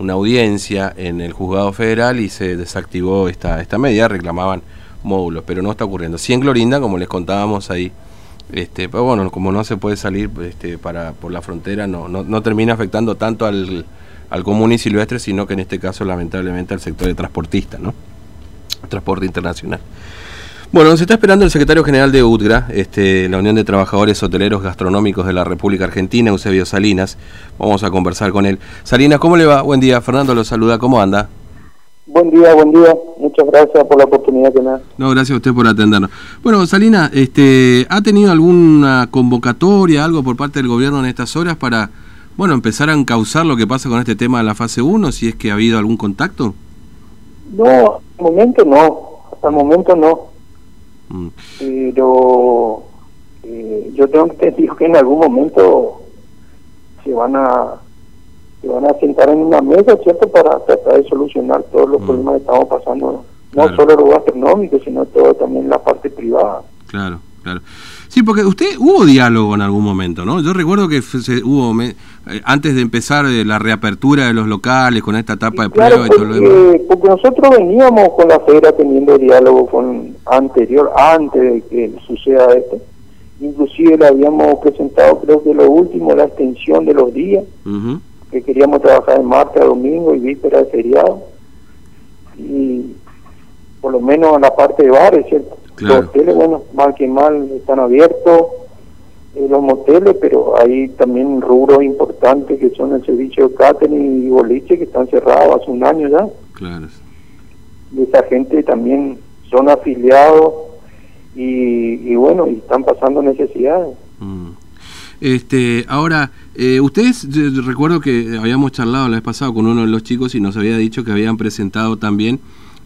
una audiencia en el juzgado federal y se desactivó esta, esta medida, reclamaban módulos, pero no está ocurriendo. Sí en Clorinda, como les contábamos ahí, este, pero bueno, como no se puede salir este, para, por la frontera, no, no, no termina afectando tanto al, al común y silvestre, sino que en este caso lamentablemente al sector de transportista, ¿no? Transporte internacional. Bueno, nos está esperando el secretario general de UTGRA, este, la Unión de Trabajadores Hoteleros Gastronómicos de la República Argentina, Eusebio Salinas. Vamos a conversar con él. Salinas, ¿cómo le va? Buen día. Fernando lo saluda. ¿Cómo anda? Buen día, buen día. Muchas gracias por la oportunidad que me da. No, gracias a usted por atendernos. Bueno, Salinas, este, ¿ha tenido alguna convocatoria, algo por parte del gobierno en estas horas para, bueno, empezar a encauzar lo que pasa con este tema de la fase 1, si es que ha habido algún contacto? No, hasta el momento no. Hasta el momento no. Mm. Pero eh, yo tengo entendido que en algún momento se van a se van a sentar en una mesa, ¿cierto?, para tratar de solucionar todos los mm. problemas que estamos pasando, no solo lo gastronómico, sino todo también la parte privada. Claro, claro. Sí, porque usted hubo diálogo en algún momento, ¿no? Yo recuerdo que se, hubo, eh, antes de empezar eh, la reapertura de los locales con esta etapa de prueba y todo lo demás. Porque nosotros veníamos con la feria teniendo diálogo con anterior, antes de que suceda esto. Inclusive le habíamos presentado, creo que lo último, la extensión de los días, que queríamos trabajar de martes a domingo y víspera de feriado. Y por lo menos en la parte de bares, ¿cierto? Los hoteles, bueno, mal que mal, están abiertos eh, los moteles, pero hay también rubros importantes que son el servicio de catering y boliche que están cerrados hace un año ya. Claro. Y esa gente también son afiliados y, bueno, y están pasando necesidades. Mm. Este, ahora, eh, ustedes, recuerdo que habíamos charlado la vez pasada con uno de los chicos y nos había dicho que habían presentado también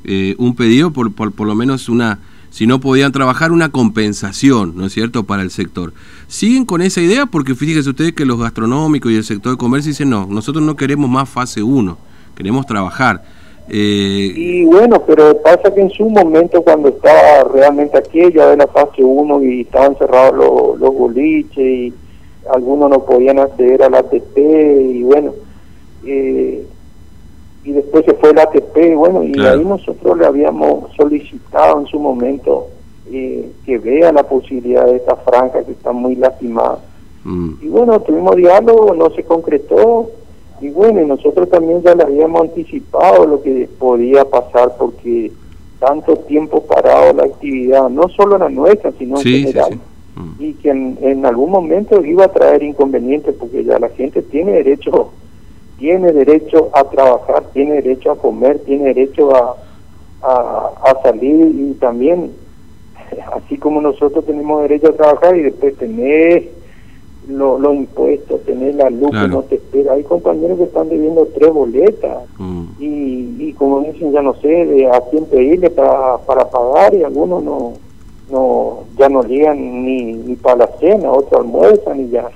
eh, un pedido por, por, por lo menos una si no podían trabajar, una compensación, ¿no es cierto?, para el sector. ¿Siguen con esa idea? Porque fíjense ustedes que los gastronómicos y el sector de comercio dicen, no, nosotros no queremos más fase 1, queremos trabajar. Eh... Y bueno, pero pasa que en su momento, cuando estaba realmente aquella de la fase 1 y estaban cerrados los, boliches y algunos no podían acceder al ATP y bueno, eh, y después se fue el ATP, bueno, y ahí nosotros le habíamos solicitado en su momento eh, que vea la posibilidad de esta franja que está muy lastimada. Mm. Y bueno, tuvimos diálogo, no se concretó, y bueno, nosotros también ya le habíamos anticipado lo que podía pasar porque tanto tiempo parado la actividad, no solo la nuestra, sino en general, mm. y que en, en algún momento iba a traer inconvenientes porque ya la gente tiene derecho tiene derecho a trabajar, tiene derecho a comer, tiene derecho a, a, salir y también, así como nosotros tenemos derecho a trabajar y después tener los impuestos, tener la luz que no te espera. Hay compañeros que están debiendo tres boletas mm. y, y como dicen, ya no sé de a quién pedirle para, para pagar y algunos no, no ya no llegan ni, ni para la cena, otros almuerzan y ya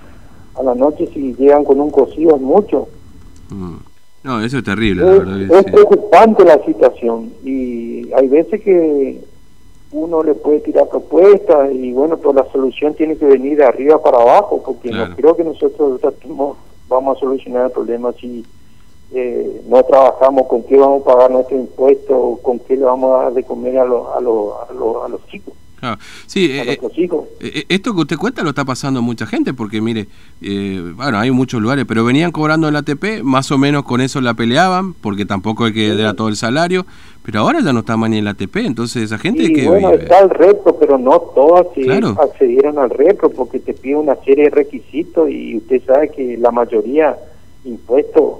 a la noche si llegan con un cocido es mucho. Mm. No, eso es terrible. Es, preocupante la situación y hay veces que uno le puede tirar propuestas y bueno, pero la solución tiene que venir de arriba para abajo porque no creo que nosotros vamos a solucionar el problema si eh, no trabajamos, con qué vamos a pagar nuestro impuesto, con qué le vamos a dar de comer a, los a, los a, a los chicos. Sí, eh, eh, eh, esto que usted cuenta lo está pasando mucha gente, porque mire, bueno, hay muchos lugares, pero venían cobrando el ATP, más o menos con eso la peleaban, porque tampoco hay que dar todo el salario, pero ahora ya no está más ni el ATP, entonces esa gente que... Bueno, está el retro, pero no todas accedieron al retro, porque te pide una serie de requisitos y usted sabe que la mayoría impuestos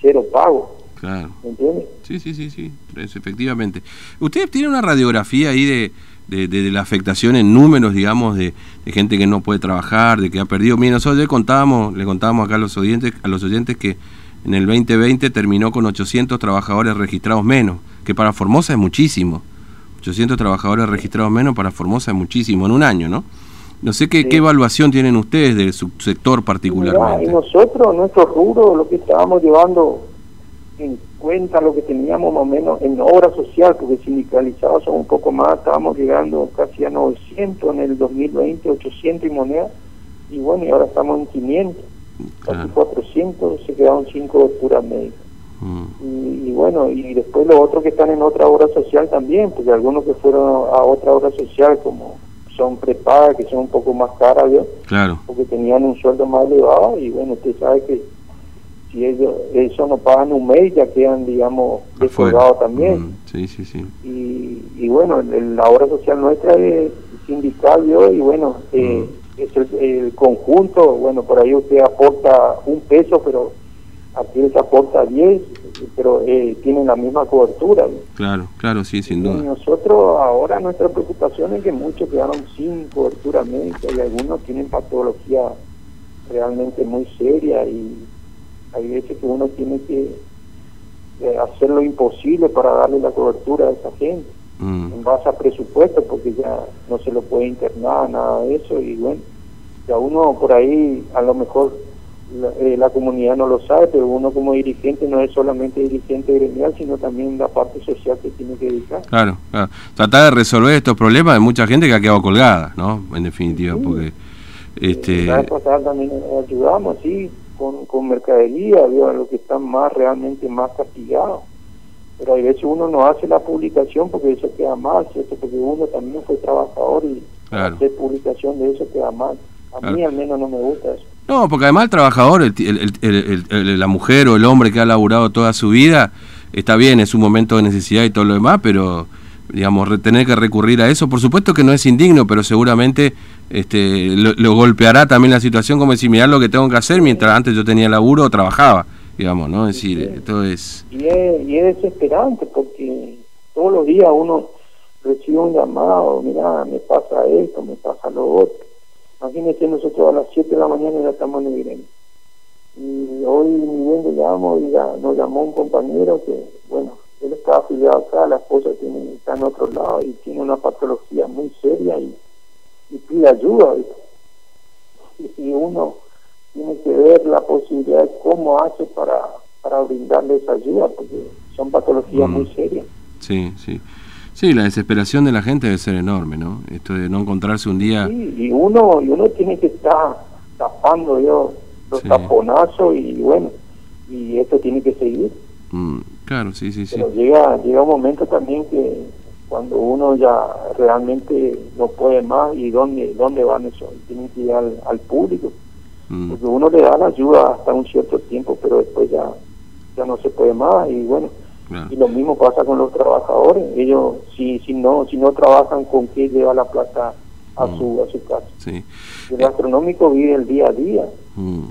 cero pago. Claro. ¿Entiende? Sí, sí, sí, sí, efectivamente. Usted tiene una radiografía ahí de de, la afectación en números, digamos, de, gente que no puede trabajar, de que ha perdido. Mira, nosotros le contábamos, le contábamos acá a los oyentes, a los oyentes que en el 2020 terminó con 800 trabajadores registrados menos, que para Formosa es muchísimo. 800 trabajadores registrados menos para Formosa es muchísimo en un año, ¿no? No sé qué, qué evaluación tienen ustedes de su sector particularmente. y nosotros, nuestro rubro, lo que estábamos llevando en cuenta lo que teníamos más o menos en obra social, porque sindicalizados son un poco más, estábamos llegando casi a 900 en el 2020, 800 y moneda, y bueno, y ahora estamos en 500, casi 400, se quedaron 5 puras médicas. Mm. bueno, y después los otros que están en otra obra social también, porque algunos que fueron a otra obra social como son prepagas, que son un poco más caras, ¿vio? Claro. porque tenían un sueldo más elevado y bueno, usted sabe que si ellos eso no pagan un mes ya quedan, digamos, descolgados también. Mm, sí, sí, sí. Y, y bueno, el- la obra social nuestra es sindical, ¿vio? y bueno, eh, Mm. es el, el conjunto, bueno, por ahí usted aporta un peso, pero aquí se aporta 10, pero eh, tienen la misma cobertura. Claro, claro, sí, sin Y duda. nosotros ahora nuestra preocupación es que muchos quedaron sin cobertura médica y algunos tienen patología realmente muy seria y hay veces que uno tiene que eh, hacer lo imposible para darle la cobertura a esa gente Mm, en base a presupuesto porque ya no se lo puede internar, nada de eso y bueno, ya uno por ahí a lo mejor la, eh, la comunidad no lo sabe, pero uno como dirigente no es solamente dirigente gremial, sino también la parte social que tiene que dedicar. Claro, claro. Tratar de resolver estos problemas de mucha gente que ha quedado colgada, ¿no? En definitiva, Sí. porque... Este, La vez pasada también ayudamos, sí, con, con mercadería, a los que están más realmente más castigados. Pero a veces uno no hace la publicación porque eso queda mal, ¿cierto? Porque uno también fue trabajador y Claro. hacer publicación de eso queda mal. A mí Claro. al menos no me gusta eso. No, porque además el trabajador, el- el- el- la mujer o el hombre que ha laburado toda su vida, está bien, es un momento de necesidad y todo lo demás, pero digamos, tener que recurrir a eso, por supuesto que no es indigno, pero seguramente este, lo, lo golpeará también la situación como decir, mirá lo que tengo que hacer mientras antes yo tenía laburo o trabajaba, digamos, ¿no? Es decir, esto es... Y es, y es desesperante porque todos los días uno recibe un llamado, mira, me pasa esto, me pasa lo otro. Imagínense nosotros a las 7 de la mañana ya estamos en el gremio. Y hoy ni bien le llamo y ya nos llamó un compañero que, bueno, él está afiliado acá, la esposa tiene, está en otro lado y tiene una patología muy seria y, y pide ayuda. Y, y uno tiene que ver la posibilidad de cómo hace para, para brindarle esa ayuda, porque son patologías Mm. muy serias. Sí, sí. Sí, la desesperación de la gente debe ser enorme, ¿no? Esto de no encontrarse un día... Sí, y uno y uno tiene que estar tapando yo los Sí. taponazos y bueno, y esto tiene que seguir. Mm, claro, sí, sí, sí. Pero llega, llega un momento también que cuando uno ya realmente no puede más y dónde, dónde van eso, tienen que ir al, al público, Mm, porque uno le da la ayuda hasta un cierto tiempo, pero después ya, ya no se puede más y bueno, claro. y lo mismo pasa con los trabajadores, ellos si, si no, si no trabajan con qué lleva la plata a Mm. su, a su casa. Sí. El gastronómico vive el día a día. Mm.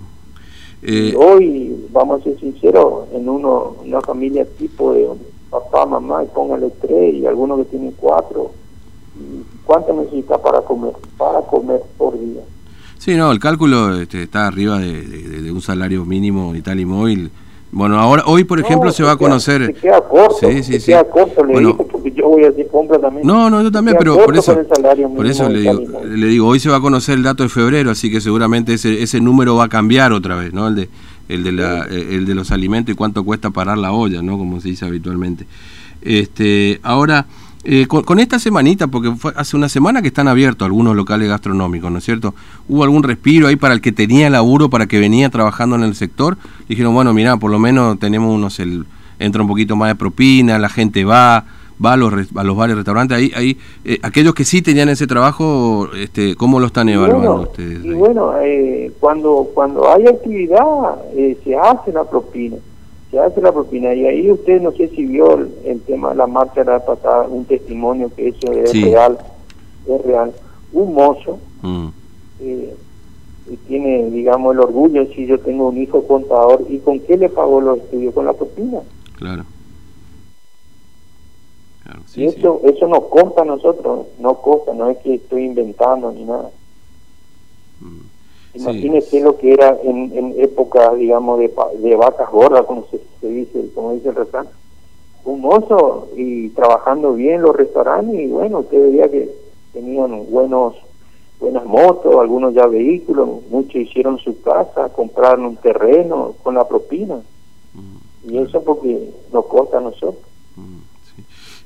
Eh, hoy, vamos a ser sinceros, en uno, una familia tipo de papá, mamá, y póngale tres, y algunos que tienen cuatro, ¿y ¿cuánto necesita para comer? Para comer por día. sí, no, el cálculo este, está arriba de, de- de un salario mínimo vital y móvil. Bueno, ahora, hoy, por ejemplo, No, se va a conocer... Se queda corto, Sí, sí, se sí. queda corto, le Bueno. digo, porque yo voy a hacer compra también. No, no, yo también, pero por eso, por eso le digo, le digo, hoy se va a conocer el dato de febrero, así que seguramente ese, ese número va a cambiar otra vez, ¿no? El de, el de, la, eh, el de los alimentos y cuánto cuesta parar la olla, ¿no? Como se dice habitualmente. Este, ahora, eh, con, con esta semanita, porque fue hace una semana que están abiertos algunos locales gastronómicos, ¿no es cierto? ¿Hubo algún respiro ahí para el que tenía laburo, para que venía trabajando en el sector? Dijeron, bueno, mira, por lo menos tenemos unos, el, entra un poquito más de propina, la gente va, va a los, a los bares, restaurantes, ahí, ahí eh, aquellos que sí tenían ese trabajo, este, ¿cómo lo están evaluando bueno, ustedes? y bueno, eh, cuando cuando hay actividad eh, se hace la propina, se hace la propina y ahí usted no sé si vio el, el tema de la marcha la pasada, un testimonio que eso es Sí. real, es real. Un mozo Mm, eh, y tiene, digamos, el orgullo decir yo tengo un hijo contador y con qué le pagó los estudios con la propina. claro. Claro, sí, y sí. eso eso nos consta a nosotros, no consta, no es que estoy inventando ni nada. Mm. Imagínese lo que era en, en época, digamos, de, de vacas gordas, como se, se dice, como dice el refrán. Un mozo y trabajando bien los restaurantes y bueno, usted veía que tenían buenos buenas motos, algunos ya vehículos, muchos hicieron su casa, compraron un terreno con la propina. Mm, Y eso porque nos consta a nosotros. mm.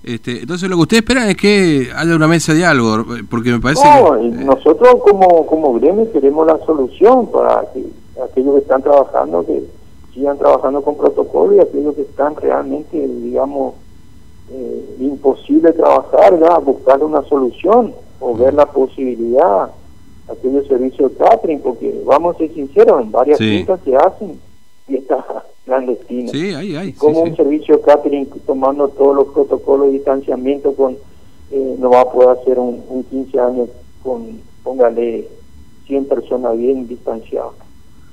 Este, entonces lo que ustedes esperan es que haya una mesa de diálogo, porque me parece No, que... y eh, nosotros como, como gremio queremos la solución para que aquellos que están trabajando que, sigan trabajando con protocolo y aquellos que están realmente, digamos, eh, imposible trabajar, ya, buscar una solución o ver la posibilidad, aquellos servicios de catering, porque vamos a ser sinceros, en varias Sí. se hacen fiestas clandestinas. Sí, ahí, ahí. sí, como sí. un servicio de catering tomando todos los protocolos de distanciamiento con eh, no va a poder hacer un, un 15 años con póngale 100 personas bien distanciadas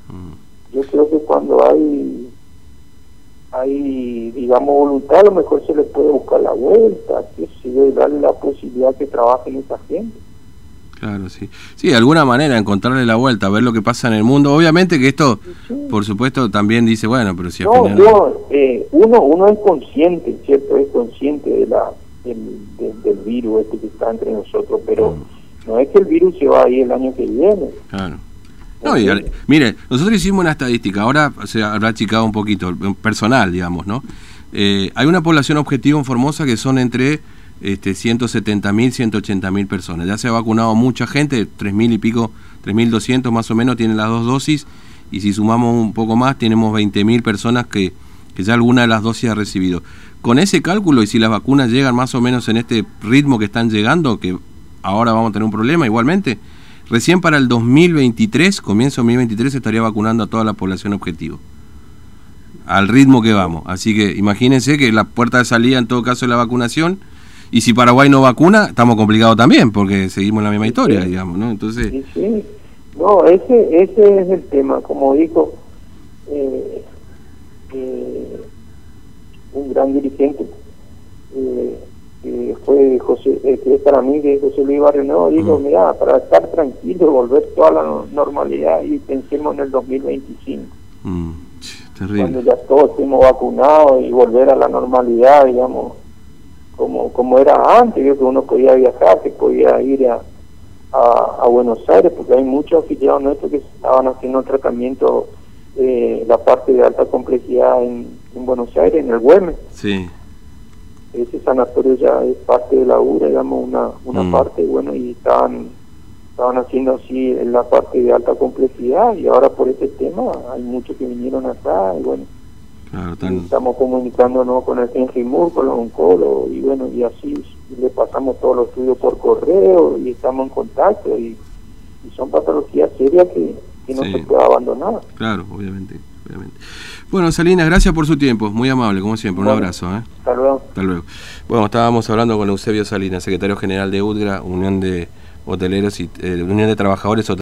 Mm. yo creo que cuando hay hay digamos voluntad a lo mejor se le puede buscar la vuelta que sí darle la posibilidad que trabajen esa gente Claro, sí. Sí, de alguna manera encontrarle la vuelta, ver lo que pasa en el mundo. Obviamente que esto, Sí. por supuesto, también dice, bueno, pero si no, final... yo, eh, uno uno es consciente cierto es consciente de la del, del- del virus este que está entre nosotros pero Mm. no es que el virus se va a ir el año que viene Claro. No, y mire, nosotros hicimos una estadística, ahora se habrá achicado un poquito, personal, digamos, ¿no? Eh, hay una población objetivo en Formosa que son entre este, 170.000, 180.000 personas. Ya se ha vacunado mucha gente, 3.000 y pico, 3.200 más o menos tienen las dos dosis, y si sumamos un poco más, tenemos 20.000 personas que, que ya alguna de las dosis ha recibido. Con ese cálculo, y si las vacunas llegan más o menos en este ritmo que están llegando, que ahora vamos a tener un problema igualmente, Recién para el 2023, comienzo 2023, se estaría vacunando a toda la población objetivo. Al ritmo que vamos. Así que imagínense que la puerta de salida en todo caso es la vacunación. Y si Paraguay no vacuna, estamos complicados también, porque seguimos la misma historia, digamos, ¿no? Entonces, Sí, sí. No, ese, ese es el tema. Como dijo eh, eh, un gran dirigente, eh, que fue José, eh, que es para mí, que es José Luis Barrio Nuevo, dijo, mira, para estar tranquilo, volver toda la no- normalidad y pensemos en el 2025, mm, ch, cuando terrible. ya todos estemos vacunados y volver a la normalidad, digamos, como, como era antes, que uno podía viajar, que podía ir a, a, a Buenos Aires, porque hay muchos afiliados nuestros que estaban haciendo tratamiento, eh, la parte de alta complejidad en, en Buenos Aires, en el Güemes. Sí, Ese sanatorio ya es parte de la URA, digamos, una, una Mm. parte, bueno, y estaban, estaban haciendo así en la parte de alta complejidad, y ahora por este tema hay muchos que vinieron acá, y bueno, claro, tan, estamos comunicándonos con el Henry Moore, con los oncólogos, y bueno, y así le pasamos todos los estudios por correo, y estamos en contacto, y, y son patologías serias que, que no Sí. se puede abandonar. claro, obviamente, obviamente. Bueno, Salinas, gracias por su tiempo, muy amable, como siempre, un abrazo, ¿eh? Hasta luego. Hasta luego. Bueno, estábamos hablando con Eusebio Salinas, secretario general de UDGRA, Unión de Hoteleros y eh, Unión de Trabajadores Hoteleros.